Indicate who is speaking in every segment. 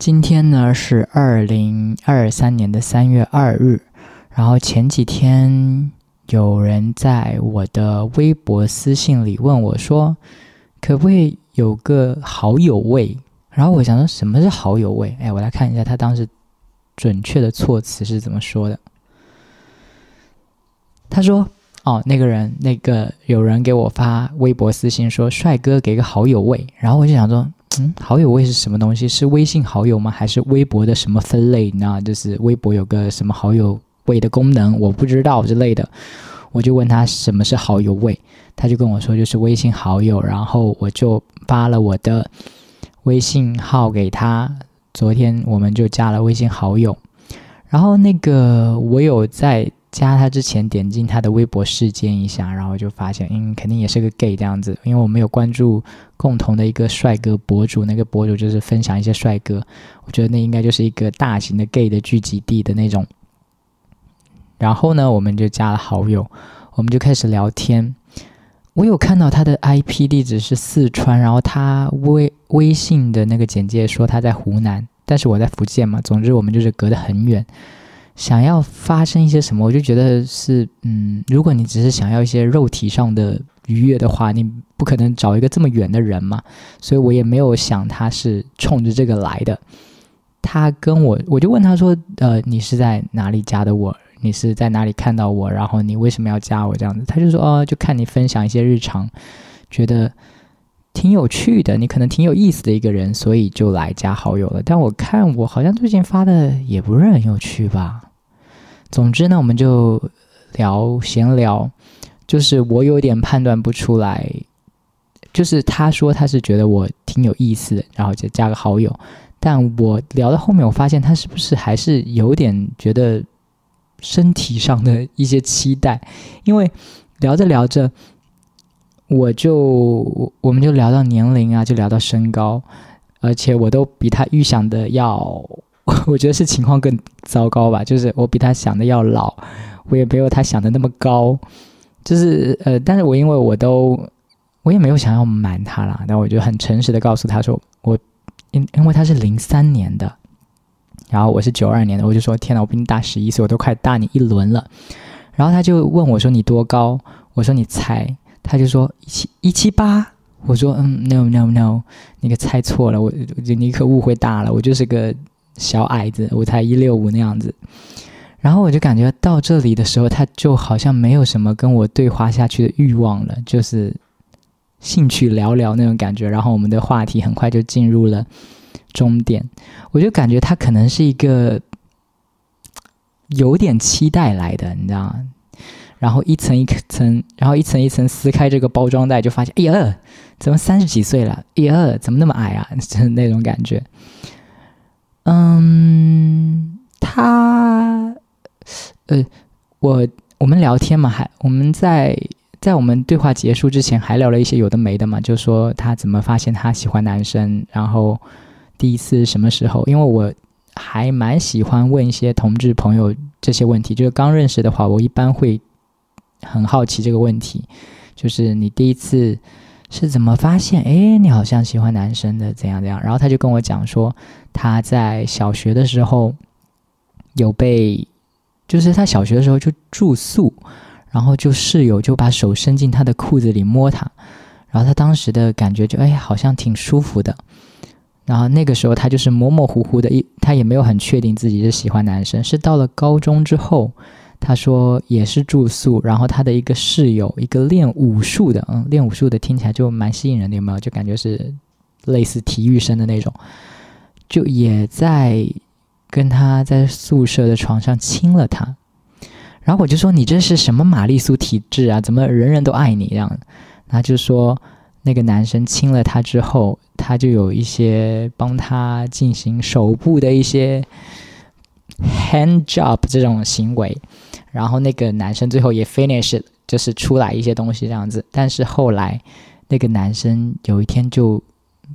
Speaker 1: 今天呢是二零二三年的三月二日，然后前几天有人在我的微博私信里问我说，可不可以有个好友位？然后我想说什么是好友位？哎，我来看一下他当时准确的措辞是怎么说的。他说：“哦，那个人，那个有人给我发微博私信说，帅哥给个好友位。”然后我就想说。嗯，好友位是什么东西？是微信好友吗？还是微博的什么分类？你知道，就是微博有个什么好友位的功能，我不知道之类的。我就问他什么是好友位，他就跟我说就是微信好友。然后我就发了我的微信号给他，昨天我们就加了微信好友。然后那个我有在。加他之前点进他的微博试奸一下，然后就发现，嗯，肯定也是个 gay 这样子。因为我们有关注共同的一个帅哥博主，那个博主就是分享一些帅哥，我觉得那应该就是一个大型的 gay 的聚集地的那种。然后呢，我们就加了好友，我们就开始聊天。我有看到他的 IP 地址是四川，然后他微微信的那个简介说他在湖南，但是我在福建嘛。总之，我们就是隔得很远。想要发生一些什么，我就觉得是，嗯，如果你只是想要一些肉体上的愉悦的话，你不可能找一个这么远的人嘛。所以我也没有想他是冲着这个来的。他跟我，我就问他说，呃，你是在哪里加的我？你是在哪里看到我？然后你为什么要加我这样子？他就说，哦，就看你分享一些日常，觉得挺有趣的，你可能挺有意思的一个人，所以就来加好友了。但我看我好像最近发的也不是很有趣吧。总之呢，我们就聊闲聊，就是我有点判断不出来，就是他说他是觉得我挺有意思的，然后就加个好友，但我聊到后面，我发现他是不是还是有点觉得身体上的一些期待，因为聊着聊着，我就我们就聊到年龄啊，就聊到身高，而且我都比他预想的要。我觉得是情况更糟糕吧，就是我比他想的要老，我也没有他想的那么高，就是呃，但是我因为我都我也没有想要瞒他啦，但我就很诚实的告诉他说，我因因为他是零三年的，然后我是九二年的，我就说天呐，我比你大十一岁，我都快大你一轮了，然后他就问我说你多高？我说你猜，他就说一七一七八，我说嗯，no no no，那个猜错了，我你可误会大了，我就是个。小矮子，我才一六五那样子，然后我就感觉到这里的时候，他就好像没有什么跟我对话下去的欲望了，就是兴趣寥寥那种感觉。然后我们的话题很快就进入了终点，我就感觉他可能是一个有点期待来的，你知道吗？然后一层一层，然后一层一层撕开这个包装袋，就发现，哎呀，怎么三十几岁了？哎呀，怎么那么矮啊？就是那种感觉。嗯，他，呃，我我们聊天嘛，还我们在在我们对话结束之前还聊了一些有的没的嘛，就说他怎么发现他喜欢男生，然后第一次什么时候？因为我还蛮喜欢问一些同志朋友这些问题，就是刚认识的话，我一般会很好奇这个问题，就是你第一次。是怎么发现？哎，你好像喜欢男生的，怎样怎样？然后他就跟我讲说，他在小学的时候有被，就是他小学的时候就住宿，然后就室友就把手伸进他的裤子里摸他，然后他当时的感觉就哎，好像挺舒服的。然后那个时候他就是模模糊糊的，一他也没有很确定自己是喜欢男生，是到了高中之后。他说也是住宿，然后他的一个室友，一个练武术的，嗯，练武术的听起来就蛮吸引人的，有没有？就感觉是类似体育生的那种，就也在跟他在宿舍的床上亲了他，然后我就说你这是什么玛丽苏体质啊？怎么人人都爱你这样？他就说那个男生亲了他之后，他就有一些帮他进行手部的一些 hand job 这种行为。然后那个男生最后也 finish，就是出来一些东西这样子。但是后来，那个男生有一天就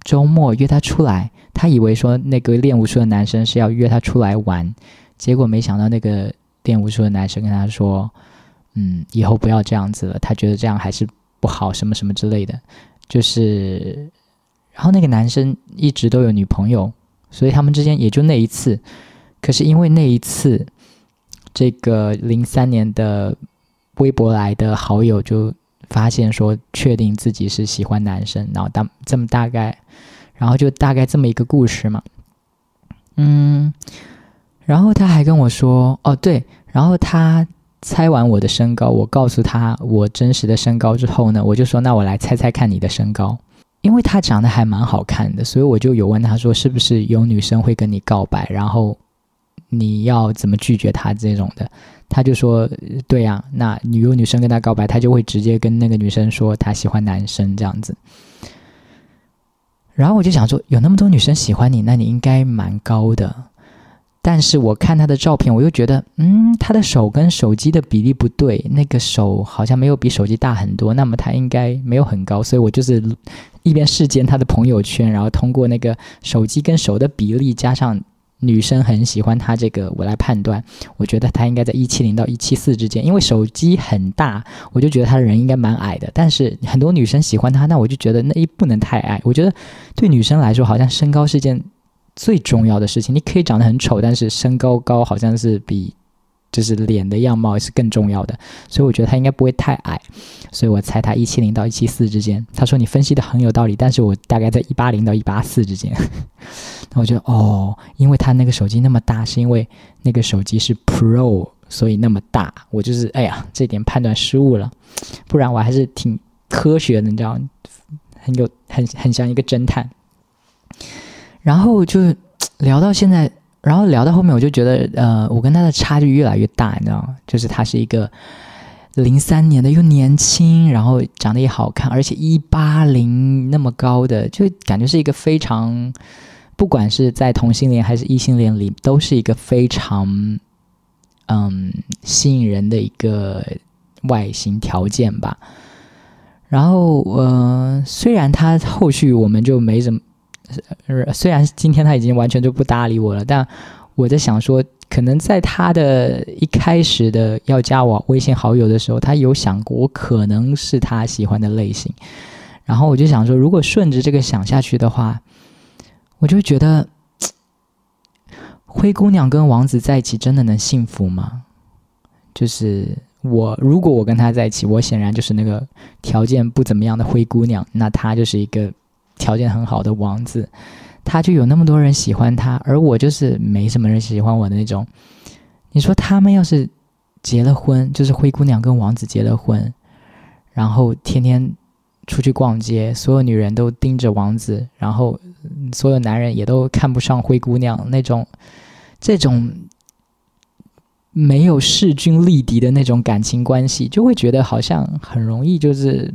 Speaker 1: 周末约他出来，他以为说那个练武术的男生是要约他出来玩，结果没想到那个练武术的男生跟他说：“嗯，以后不要这样子了，他觉得这样还是不好，什么什么之类的。”就是，然后那个男生一直都有女朋友，所以他们之间也就那一次。可是因为那一次，这个零三年的微博来的好友就发现说，确定自己是喜欢男生，然后当这么大概，然后就大概这么一个故事嘛。嗯，然后他还跟我说，哦对，然后他猜完我的身高，我告诉他我真实的身高之后呢，我就说，那我来猜猜看你的身高。因为他长得还蛮好看的，所以我就有问他说，是不是有女生会跟你告白，然后你要怎么拒绝他这种的？他就说，对呀，那女有女生跟他告白，他就会直接跟那个女生说他喜欢男生这样子。然后我就想说，有那么多女生喜欢你，那你应该蛮高的。但是我看他的照片，我又觉得，嗯，他的手跟手机的比例不对，那个手好像没有比手机大很多，那么他应该没有很高。所以我就是一边试见他的朋友圈，然后通过那个手机跟手的比例，加上女生很喜欢他这个，我来判断，我觉得他应该在一七零到一七四之间。因为手机很大，我就觉得他的人应该蛮矮的。但是很多女生喜欢他，那我就觉得那一不能太矮。我觉得对女生来说，好像身高是件。最重要的事情，你可以长得很丑，但是身高高好像是比就是脸的样貌是更重要的，所以我觉得他应该不会太矮，所以我猜他一七零到一七四之间。他说你分析的很有道理，但是我大概在一八零到一八四之间。那我觉得哦，因为他那个手机那么大，是因为那个手机是 Pro，所以那么大。我就是哎呀，这点判断失误了，不然我还是挺科学的，你知道，很有很很像一个侦探。然后就聊到现在，然后聊到后面，我就觉得，呃，我跟他的差距越来越大，你知道吗？就是他是一个零三年的，又年轻，然后长得也好看，而且一八零那么高的，就感觉是一个非常，不管是在同性恋还是异性恋里，都是一个非常，嗯，吸引人的一个外形条件吧。然后，呃，虽然他后续我们就没怎么。虽然今天他已经完全就不搭理我了，但我在想说，可能在他的一开始的要加我微信好友的时候，他有想过我可能是他喜欢的类型。然后我就想说，如果顺着这个想下去的话，我就觉得灰姑娘跟王子在一起真的能幸福吗？就是我如果我跟他在一起，我显然就是那个条件不怎么样的灰姑娘，那他就是一个。条件很好的王子，他就有那么多人喜欢他，而我就是没什么人喜欢我的那种。你说他们要是结了婚，就是灰姑娘跟王子结了婚，然后天天出去逛街，所有女人都盯着王子，然后所有男人也都看不上灰姑娘那种，这种没有势均力敌的那种感情关系，就会觉得好像很容易就是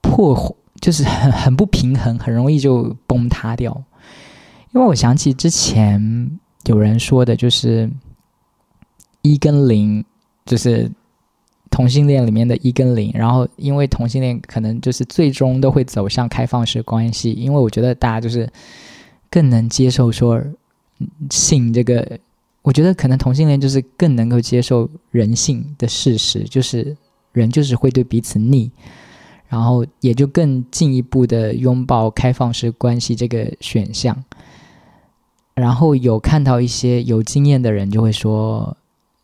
Speaker 1: 破。就是很很不平衡，很容易就崩塌掉。因为我想起之前有人说的，就是一跟零，就是同性恋里面的一跟零。然后因为同性恋可能就是最终都会走向开放式关系，因为我觉得大家就是更能接受说性这个，我觉得可能同性恋就是更能够接受人性的事实，就是人就是会对彼此腻。然后也就更进一步的拥抱开放式关系这个选项，然后有看到一些有经验的人就会说，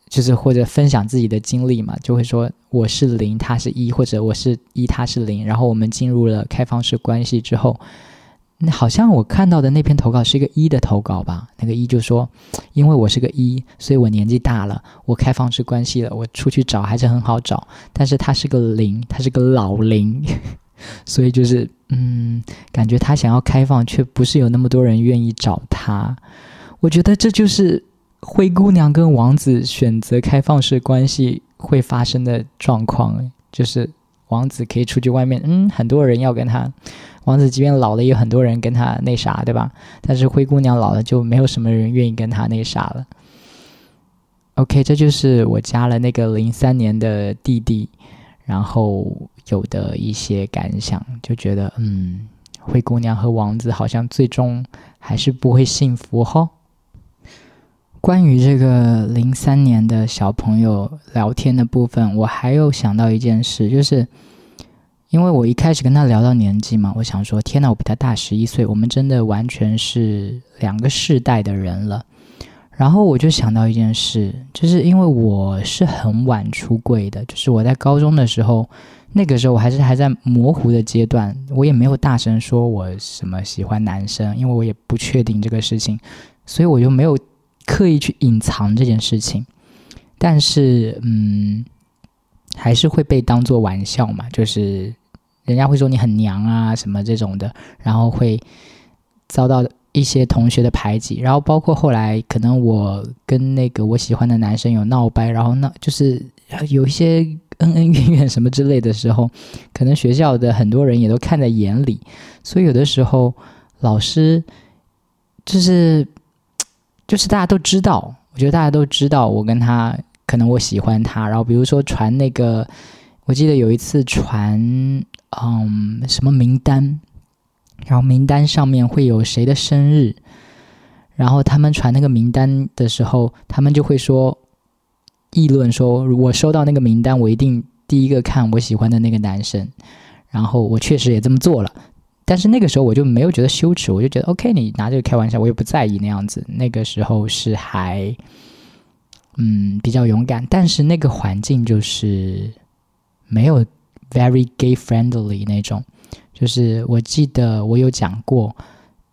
Speaker 1: 就是或者分享自己的经历嘛，就会说我是零，他是一，或者我是一，他是零，然后我们进入了开放式关系之后。那好像我看到的那篇投稿是一个一的投稿吧？那个一就说，因为我是个一，所以我年纪大了，我开放式关系了，我出去找还是很好找。但是他是个零，他是个老零，所以就是嗯，感觉他想要开放，却不是有那么多人愿意找他。我觉得这就是灰姑娘跟王子选择开放式关系会发生的状况，就是王子可以出去外面，嗯，很多人要跟他。王子即便老了，也有很多人跟他那啥，对吧？但是灰姑娘老了，就没有什么人愿意跟他那啥了。OK，这就是我加了那个零三年的弟弟，然后有的一些感想，就觉得，嗯，灰姑娘和王子好像最终还是不会幸福哈。关于这个零三年的小朋友聊天的部分，我还有想到一件事，就是。因为我一开始跟他聊到年纪嘛，我想说，天呐，我比他大十一岁，我们真的完全是两个世代的人了。然后我就想到一件事，就是因为我是很晚出柜的，就是我在高中的时候，那个时候我还是还在模糊的阶段，我也没有大声说我什么喜欢男生，因为我也不确定这个事情，所以我就没有刻意去隐藏这件事情。但是，嗯，还是会被当做玩笑嘛，就是人家会说你很娘啊什么这种的，然后会遭到。一些同学的排挤，然后包括后来可能我跟那个我喜欢的男生有闹掰，然后闹就是有一些恩恩怨怨什么之类的时候，可能学校的很多人也都看在眼里，所以有的时候老师就是就是大家都知道，我觉得大家都知道我跟他可能我喜欢他，然后比如说传那个，我记得有一次传嗯什么名单。然后名单上面会有谁的生日，然后他们传那个名单的时候，他们就会说议论说，我收到那个名单，我一定第一个看我喜欢的那个男生。然后我确实也这么做了，但是那个时候我就没有觉得羞耻，我就觉得 OK，你拿这个开玩笑，我也不在意那样子。那个时候是还嗯比较勇敢，但是那个环境就是没有 very gay friendly 那种。就是我记得我有讲过，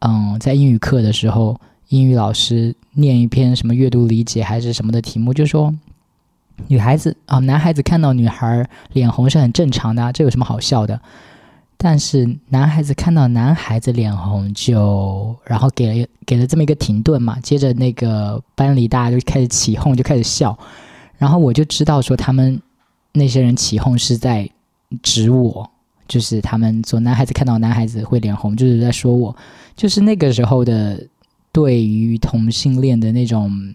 Speaker 1: 嗯，在英语课的时候，英语老师念一篇什么阅读理解还是什么的题目，就说女孩子啊，男孩子看到女孩脸红是很正常的，这有什么好笑的？但是男孩子看到男孩子脸红就，然后给了给了这么一个停顿嘛，接着那个班里大家就开始起哄，就开始笑，然后我就知道说他们那些人起哄是在指我。就是他们说男孩子看到男孩子会脸红，就是在说我，就是那个时候的对于同性恋的那种，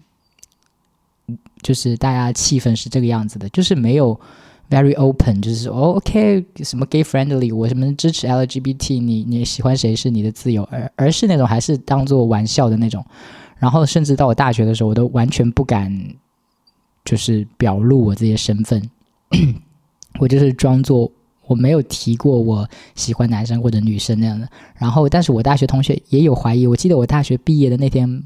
Speaker 1: 就是大家气氛是这个样子的，就是没有 very open，就是说 OK 什么 gay friendly，我什么支持 LGBT，你你喜欢谁是你的自由，而而是那种还是当做玩笑的那种，然后甚至到我大学的时候，我都完全不敢就是表露我这些身份，我就是装作。我没有提过我喜欢男生或者女生那样的，然后，但是我大学同学也有怀疑。我记得我大学毕业的那天，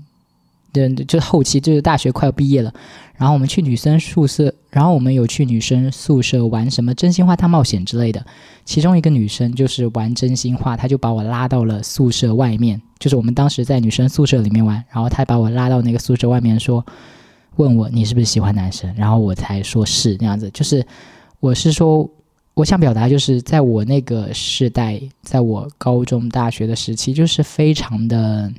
Speaker 1: 对，就是后期，就是大学快要毕业了，然后我们去女生宿舍，然后我们有去女生宿舍玩什么真心话大冒险之类的。其中一个女生就是玩真心话，她就把我拉到了宿舍外面，就是我们当时在女生宿舍里面玩，然后她把我拉到那个宿舍外面说，问我你是不是喜欢男生，然后我才说是那样子，就是我是说。我想表达就是，在我那个时代，在我高中、大学的时期，就是非常的，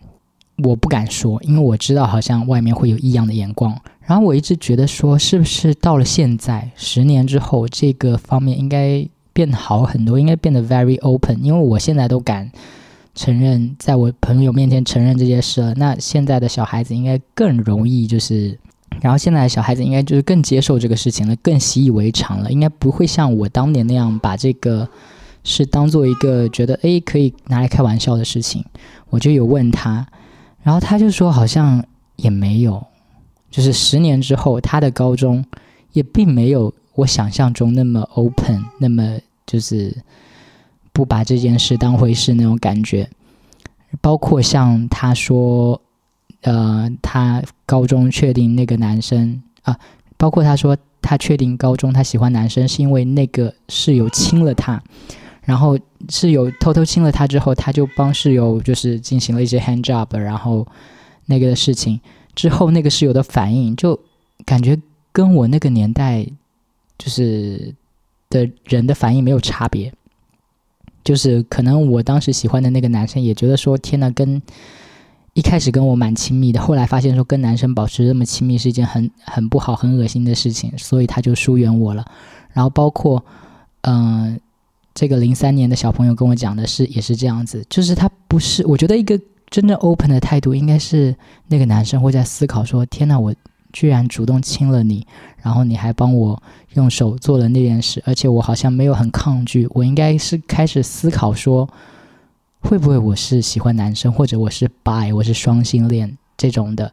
Speaker 1: 我不敢说，因为我知道好像外面会有异样的眼光。然后我一直觉得说，是不是到了现在，十年之后，这个方面应该变好很多，应该变得 very open。因为我现在都敢承认，在我朋友面前承认这件事了，那现在的小孩子应该更容易就是。然后现在小孩子应该就是更接受这个事情了，更习以为常了，应该不会像我当年那样把这个是当做一个觉得诶可以拿来开玩笑的事情。我就有问他，然后他就说好像也没有，就是十年之后他的高中也并没有我想象中那么 open，那么就是不把这件事当回事那种感觉。包括像他说。呃，他高中确定那个男生啊，包括他说他确定高中他喜欢男生，是因为那个室友亲了他，然后室友偷偷亲了他之后，他就帮室友就是进行了一些 hand job，然后那个的事情之后，那个室友的反应就感觉跟我那个年代就是的人的反应没有差别，就是可能我当时喜欢的那个男生也觉得说，天呐，跟。一开始跟我蛮亲密的，后来发现说跟男生保持这么亲密是一件很很不好、很恶心的事情，所以他就疏远我了。然后包括，嗯，这个零三年的小朋友跟我讲的是，也是这样子，就是他不是，我觉得一个真正 open 的态度，应该是那个男生会在思考说：天呐，我居然主动亲了你，然后你还帮我用手做了那件事，而且我好像没有很抗拒，我应该是开始思考说。会不会我是喜欢男生，或者我是 bi，我是双性恋这种的？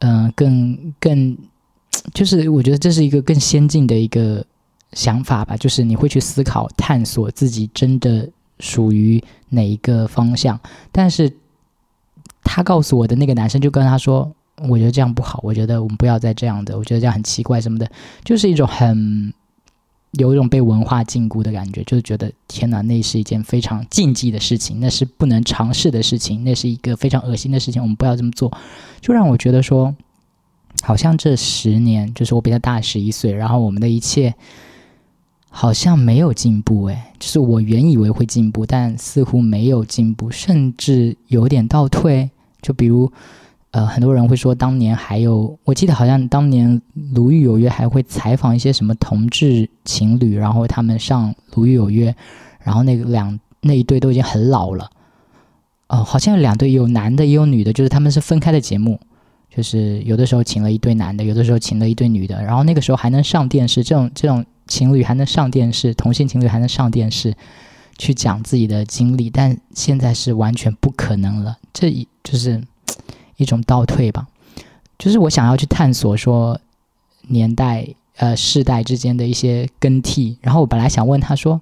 Speaker 1: 嗯，更更，就是我觉得这是一个更先进的一个想法吧，就是你会去思考、探索自己真的属于哪一个方向。但是他告诉我的那个男生就跟他说：“我觉得这样不好，我觉得我们不要再这样的，我觉得这样很奇怪什么的。”就是一种很有一种被文化禁锢的感觉，就是觉得天哪，那是一件非常禁忌的事情，那是不能尝试的事情，那是一个非常恶心的事情，我们不要这么做。就让我觉得说，好像这十年，就是我比他大十一岁，然后我们的一切。好像没有进步诶，就是我原以为会进步，但似乎没有进步，甚至有点倒退。就比如，呃，很多人会说，当年还有，我记得好像当年《鲁豫有约》还会采访一些什么同志情侣，然后他们上《鲁豫有约》，然后那两那一对都已经很老了。哦，好像两对，有男的也有女的，就是他们是分开的节目，就是有的时候请了一对男的，有的时候请了一对女的，然后那个时候还能上电视，这种这种。情侣还能上电视，同性情侣还能上电视，去讲自己的经历，但现在是完全不可能了。这一就是 一种倒退吧。就是我想要去探索说年代呃世代之间的一些更替。然后我本来想问他说：“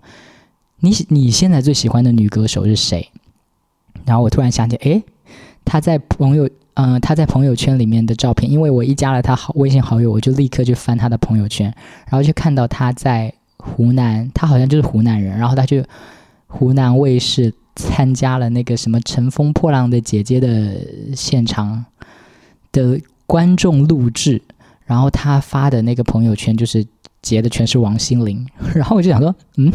Speaker 1: 你你现在最喜欢的女歌手是谁？”然后我突然想起，诶，他在朋友。嗯，他在朋友圈里面的照片，因为我一加了他好微信好友，我就立刻去翻他的朋友圈，然后就看到他在湖南，他好像就是湖南人，然后他就湖南卫视参加了那个什么《乘风破浪的姐姐》的现场的观众录制，然后他发的那个朋友圈就是。截的全是王心凌，然后我就想说，嗯，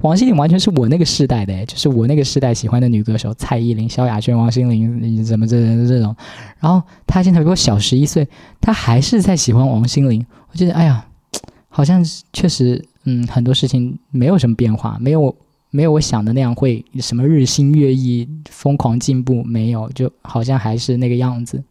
Speaker 1: 王心凌完全是我那个时代的，就是我那个时代喜欢的女歌手，蔡依林、萧亚轩、王心凌，怎么这这种，然后她现在比我小十一岁，她还是在喜欢王心凌，我觉得，哎呀，好像确实，嗯，很多事情没有什么变化，没有没有我想的那样会什么日新月异、疯狂进步，没有，就好像还是那个样子。